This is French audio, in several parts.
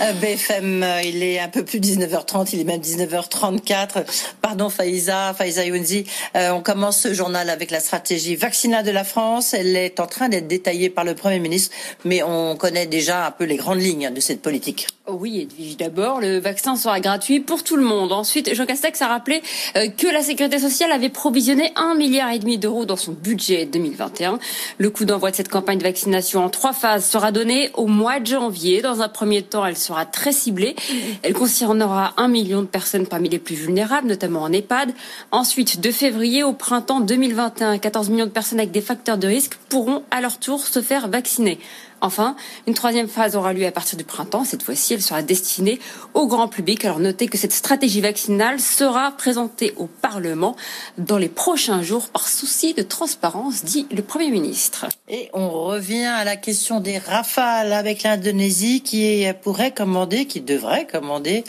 BFM, euh, il est un peu plus 19h30, il est même 19h34. Pardon Faïza, Faïza Younzi. Euh, on commence ce journal avec la stratégie vaccinale de la France. Elle est en train d'être détaillée par le Premier ministre, mais on connaît déjà un peu les grandes lignes de cette politique. Oui, Edwige, d'abord, le vaccin sera gratuit pour tout le monde. Ensuite, Jean Castex a rappelé que la Sécurité sociale avait provisionné un milliard et demi d'euros dans son budget 2021. Le coup d'envoi de cette campagne de vaccination en trois phases sera donné au mois de janvier. Dans un premier temps, elle sera très ciblée. Elle concernera un million de personnes parmi les plus vulnérables, notamment en EHPAD. Ensuite, de février au printemps 2021, 14 millions de personnes avec des facteurs de risque pourront à leur tour se faire vacciner. Enfin, une troisième phase aura lieu à partir du printemps. Cette fois-ci, elle sera destinée au grand public. Alors notez que cette stratégie vaccinale sera présentée au Parlement dans les prochains jours par souci de transparence, dit le Premier ministre. Et on revient à la question des rafales avec l'Indonésie qui pourrait commander, qui devrait commander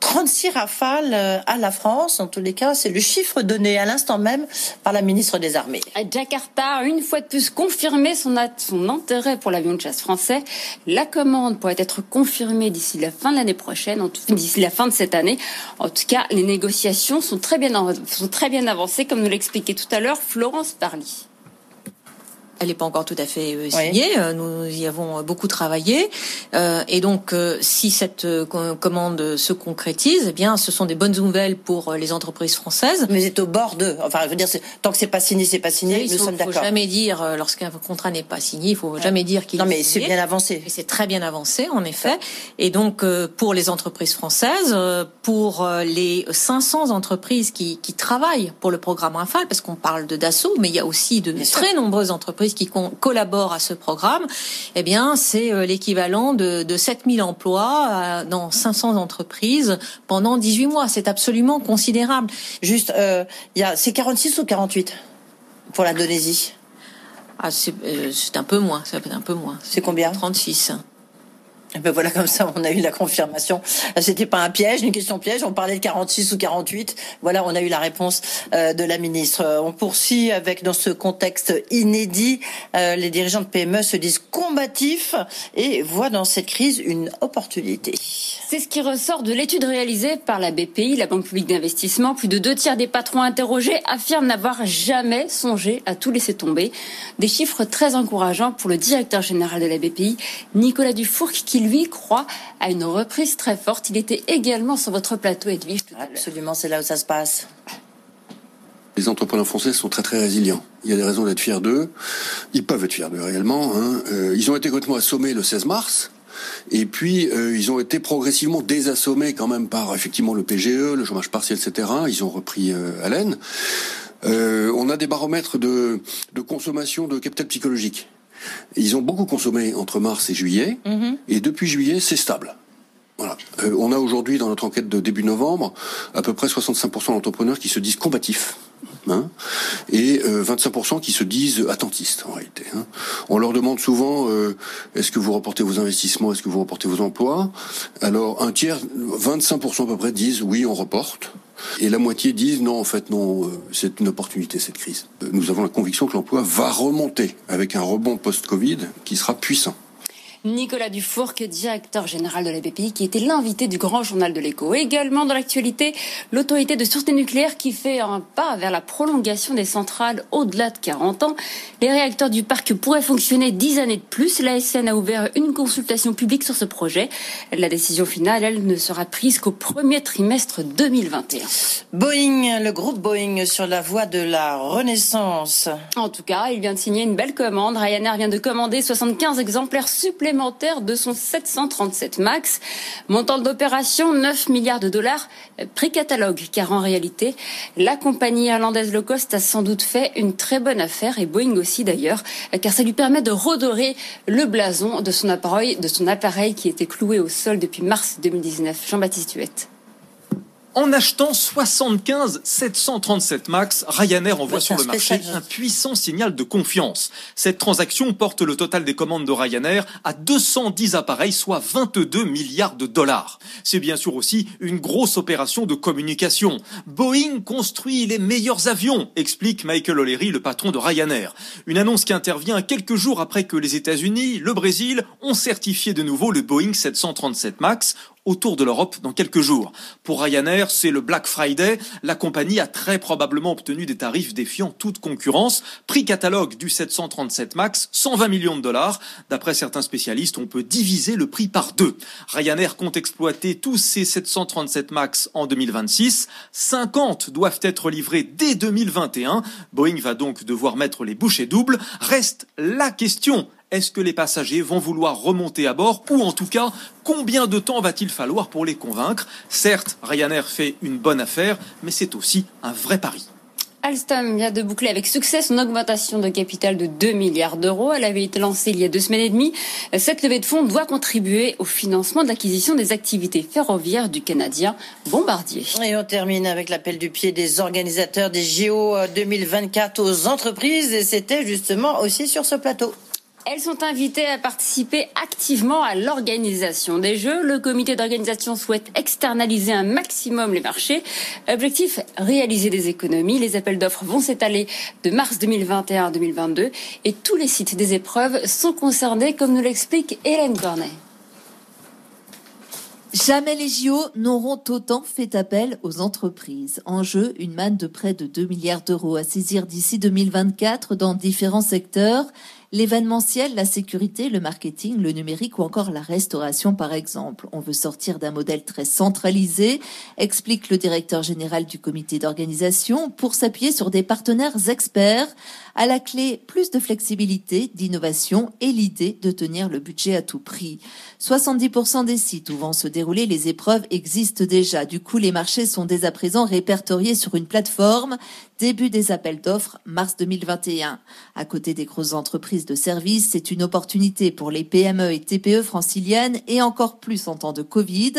36 rafales euh, à la France. En tous les cas, c'est le chiffre donné à l'instant même par la ministre des Armées. Jakarta une fois de plus confirmé son, son intérêt pour l'avion de chasse français. La commande pourrait être confirmée d'ici la fin de l'année prochaine, d'ici la fin de cette année. En tout cas, les négociations sont très bien, sont très bien avancées, comme nous l'expliquait tout à l'heure Florence Parly. Elle n'est pas encore tout à fait euh, signée. Euh, nous y avons beaucoup travaillé. Euh, et donc, si cette commande se concrétise, eh bien, ce sont des bonnes nouvelles pour les entreprises françaises. Mais c'est au bord de. Enfin, je veux dire, tant que c'est pas signé, c'est pas signé. nous sommes d'accord. Il faut jamais dire lorsqu'un contrat n'est pas signé, il faut jamais dire qu'il. Non, mais c'est bien avancé. C'est très bien avancé, en effet. Et donc, pour les entreprises françaises, pour les 500 entreprises qui, qui travaillent pour le programme Rafale, parce qu'on parle de Dassault, mais il y a aussi de très nombreuses entreprises qui collaborent à ce programme, eh bien, c'est euh, l'équivalent de, de 7000 emplois euh, dans 500 entreprises pendant 18 mois. C'est absolument considérable. Juste, euh, il y a, c'est 46 ou 48 pour l'Indonésie? Ah, c'est, c'est un peu moins, c'est un peu moins. C'est combien? 36. Et ben voilà, comme ça, on a eu la confirmation. C'était pas un piège, une question piège. On parlait de 46 ou 48. Voilà, on a eu la réponse euh, de la ministre. On poursuit avec, dans ce contexte inédit, euh, les dirigeants de PME se disent combatifs et voient dans cette crise une opportunité. C'est ce qui ressort de l'étude réalisée par la BPI, la Banque publique d'investissement. Plus de deux tiers des patrons interrogés affirment n'avoir jamais songé à tout laisser tomber. Des chiffres très encourageants pour le directeur général de la BPI, Nicolas Dufourc, qui lui croit à une reprise très forte. Il était également sur votre plateau, Edwige. Absolument, c'est là où ça se passe. Les entrepreneurs français sont très très résilients. Il y a des raisons d'être fiers d'eux. Ils peuvent être fiers d'eux réellement. Hein. Euh, ils ont été complètement assommés le 16 mars. Et puis, euh, ils ont été progressivement désassommés quand même par effectivement le PGE, le chômage partiel, etc. Ils ont repris euh, haleine. on a des baromètres de, de consommation de capital psychologique. Ils ont beaucoup consommé entre mars et juillet, mhm. et depuis juillet, c'est stable. Voilà. Euh, on a aujourd'hui dans notre enquête de début novembre à peu près 65% d'entrepreneurs qui se disent combatifs. Hein, et 25% qui se disent attentistes en réalité. Hein. On leur demande souvent est-ce que vous reportez vos investissements, est-ce que vous reportez vos emplois? Alors un tiers, 25% à peu près disent oui on reporte. Et la moitié disent non, en fait, non, euh, c'est une opportunité, cette crise. Euh, nous avons la conviction que l'emploi va remonter avec un rebond post-Covid qui sera puissant. Nicolas Dufourc, directeur général de la BPI, qui était l'invité du grand journal de l'écho. Également dans l'actualité, l'autorité de sûreté nucléaire qui fait un pas vers la prolongation des centrales au-delà de 40 ans. Les réacteurs du parc pourraient fonctionner 10 années de plus. La SN a ouvert une consultation publique sur ce projet. La décision finale, elle, ne sera prise qu'au premier trimestre 2021. Boeing, le groupe Boeing sur la voie de la renaissance. En tout cas, il vient de signer une belle commande. Ryanair vient de commander 75 exemplaires supplémentaires de son 737 MAX. Montant d'opération 9 milliards de dollars, prix catalogue, car en réalité, la compagnie irlandaise low cost a sans doute fait une très bonne affaire, et Boeing aussi d'ailleurs, car ça lui permet de redorer le blason de son appareil, de son appareil qui était cloué au sol depuis mars 2019. Jean-Baptiste Huette. En achetant 75 737 MAX, Ryanair envoie sur le marché un puissant signal de confiance. Cette transaction porte le total des commandes de Ryanair à 210 appareils, soit 22 milliards de dollars. C'est bien sûr aussi une grosse opération de communication. Boeing construit les meilleurs avions, explique Michael O'Leary, le patron de Ryanair. Une annonce qui intervient quelques jours après que les États-Unis, le Brésil ont certifié de nouveau le Boeing 737 MAX autour de l'Europe dans quelques jours. Pour Ryanair, c'est le Black Friday. La compagnie a très probablement obtenu des tarifs défiant toute concurrence. Prix catalogue du 737 MAX, 120 millions de dollars. D'après certains spécialistes, on peut diviser le prix par deux. Ryanair compte exploiter tous ces 737 MAX en 2026. 50 doivent être livrés dès 2021. Boeing va donc devoir mettre les bouchées doubles. Reste la question est-ce que les passagers vont vouloir remonter à bord ou en tout cas, combien de temps va-t-il falloir pour les convaincre? Certes, Ryanair fait une bonne affaire, mais c'est aussi un vrai pari. Alstom vient de boucler avec succès son augmentation de capital de 2 milliards d'euros. Elle avait été lancée il y a deux semaines et demie. Cette levée de fonds doit contribuer au financement de l'acquisition des activités ferroviaires du Canadien Bombardier. Et on termine avec l'appel du pied des organisateurs des JO 2024 aux entreprises. Et c'était justement aussi sur ce plateau. Elles sont invitées à participer activement à l'organisation des Jeux. Le comité d'organisation souhaite externaliser un maximum les marchés. Objectif, réaliser des économies. Les appels d'offres vont s'étaler de mars 2021 à 2022 et tous les sites des épreuves sont concernés, comme nous l'explique Hélène Cornet. Jamais les JO n'auront autant fait appel aux entreprises. En jeu, une manne de près de 2 milliards d'euros à saisir d'ici 2024 dans différents secteurs l'événementiel, la sécurité, le marketing, le numérique ou encore la restauration par exemple. On veut sortir d'un modèle très centralisé, explique le directeur général du comité d'organisation, pour s'appuyer sur des partenaires experts, à la clé plus de flexibilité, d'innovation et l'idée de tenir le budget à tout prix. 70% des sites où vont se dérouler les épreuves existent déjà. Du coup, les marchés sont dès à présent répertoriés sur une plateforme. Début des appels d'offres, mars 2021. À côté des grosses entreprises de services, c'est une opportunité pour les PME et TPE franciliennes et encore plus en temps de Covid.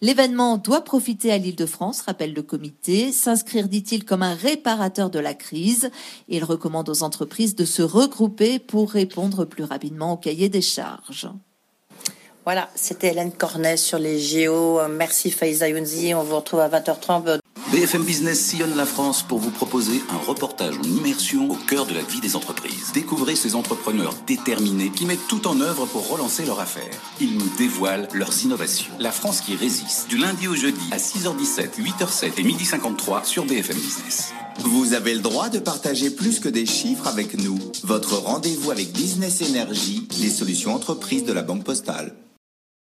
L'événement doit profiter à l'île de France, rappelle le comité, s'inscrire, dit-il, comme un réparateur de la crise. Il recommande aux entreprises de se regrouper pour répondre plus rapidement au cahier des charges. Voilà, c'était Hélène Cornet sur les géos. Merci Faiza Younzi. On vous retrouve à 20h30. BFM Business sillonne la France pour vous proposer un reportage en immersion au cœur de la vie des entreprises. Découvrez ces entrepreneurs déterminés qui mettent tout en œuvre pour relancer leur affaire. Ils nous dévoilent leurs innovations. La France qui résiste. Du lundi au jeudi à 6h17, 8h07 et 12h53 sur BFM Business. Vous avez le droit de partager plus que des chiffres avec nous. Votre rendez-vous avec Business Energy, les solutions entreprises de la Banque Postale.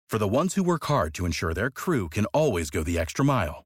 For the ones who work hard to ensure their crew can always go the extra mile,